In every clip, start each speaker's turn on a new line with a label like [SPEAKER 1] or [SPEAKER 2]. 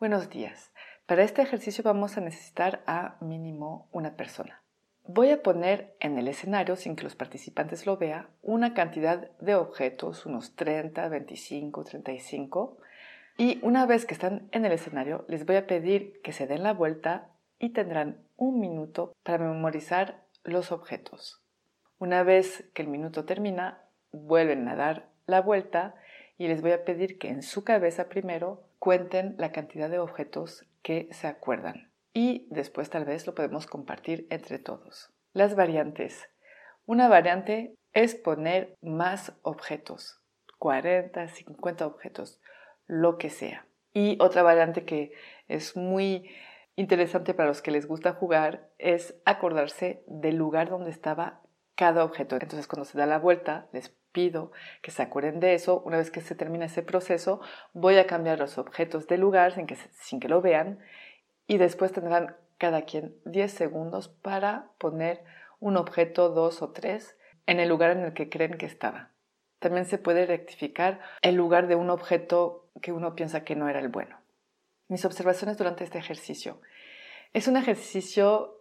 [SPEAKER 1] Buenos días. Para este ejercicio vamos a necesitar a mínimo una persona. Voy a poner en el escenario, sin que los participantes lo vean, una cantidad de objetos, unos 30, 25, 35. Y una vez que están en el escenario, les voy a pedir que se den la vuelta y tendrán un minuto para memorizar los objetos. Una vez que el minuto termina, vuelven a dar la vuelta y les voy a pedir que en su cabeza primero cuenten la cantidad de objetos que se acuerdan y después tal vez lo podemos compartir entre todos. Las variantes. Una variante es poner más objetos, 40, 50 objetos, lo que sea. Y otra variante que es muy interesante para los que les gusta jugar es acordarse del lugar donde estaba cada objeto. Entonces cuando se da la vuelta, les pido que se acuerden de eso. Una vez que se termina ese proceso, voy a cambiar los objetos de lugar sin que, sin que lo vean y después tendrán cada quien 10 segundos para poner un objeto, dos o tres, en el lugar en el que creen que estaba. También se puede rectificar el lugar de un objeto que uno piensa que no era el bueno. Mis observaciones durante este ejercicio. Es un ejercicio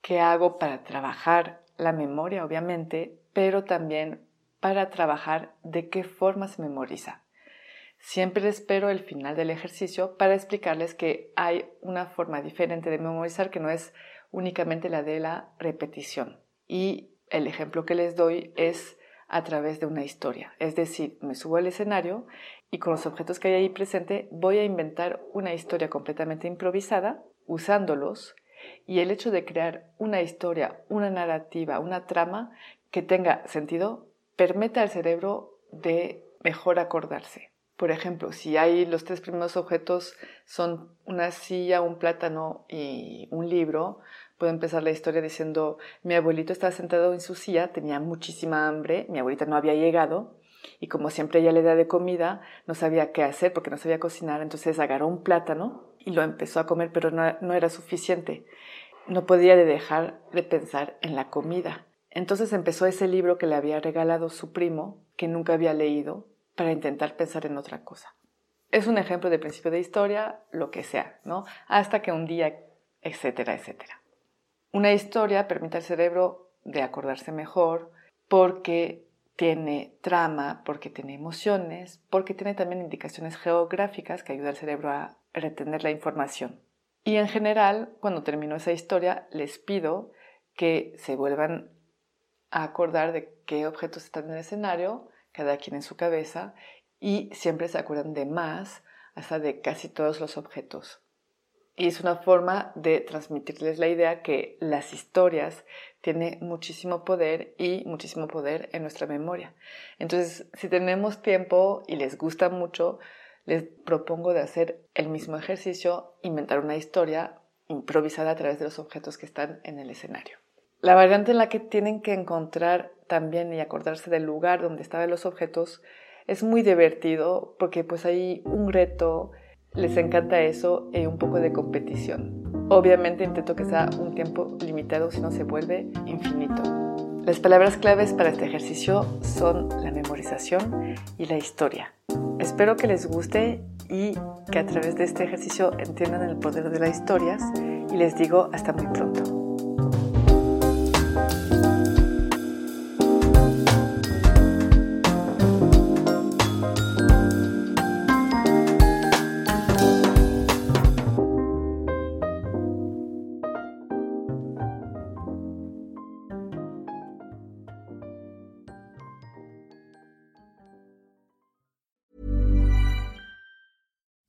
[SPEAKER 1] que hago para trabajar la memoria, obviamente, pero también para trabajar de qué forma se memoriza. Siempre espero el final del ejercicio para explicarles que hay una forma diferente de memorizar que no es únicamente la de la repetición. Y el ejemplo que les doy es a través de una historia. Es decir, me subo al escenario y con los objetos que hay ahí presente voy a inventar una historia completamente improvisada usándolos y el hecho de crear una historia, una narrativa, una trama que tenga sentido permite al cerebro de mejor acordarse. Por ejemplo, si hay los tres primeros objetos son una silla, un plátano y un libro, puedo empezar la historia diciendo, mi abuelito estaba sentado en su silla, tenía muchísima hambre, mi abuelita no había llegado y como siempre ella le da de comida, no sabía qué hacer porque no sabía cocinar, entonces agarró un plátano y lo empezó a comer, pero no, no era suficiente. No podía dejar de pensar en la comida. Entonces empezó ese libro que le había regalado su primo, que nunca había leído, para intentar pensar en otra cosa. Es un ejemplo de principio de historia, lo que sea, ¿no? Hasta que un día, etcétera, etcétera. Una historia permite al cerebro de acordarse mejor porque tiene trama, porque tiene emociones, porque tiene también indicaciones geográficas que ayudan al cerebro a retener la información. Y en general, cuando termino esa historia, les pido que se vuelvan a acordar de qué objetos están en el escenario, cada quien en su cabeza, y siempre se acuerdan de más, hasta de casi todos los objetos. Y es una forma de transmitirles la idea que las historias tienen muchísimo poder y muchísimo poder en nuestra memoria. Entonces, si tenemos tiempo y les gusta mucho, les propongo de hacer el mismo ejercicio, inventar una historia improvisada a través de los objetos que están en el escenario. La variante en la que tienen que encontrar también y acordarse del lugar donde estaban los objetos es muy divertido porque pues hay un reto, les encanta eso y un poco de competición. Obviamente intento que sea un tiempo limitado si no se vuelve infinito. Las palabras claves para este ejercicio son la memorización y la historia. Espero que les guste y que a través de este ejercicio entiendan el poder de las historias y les digo hasta muy pronto.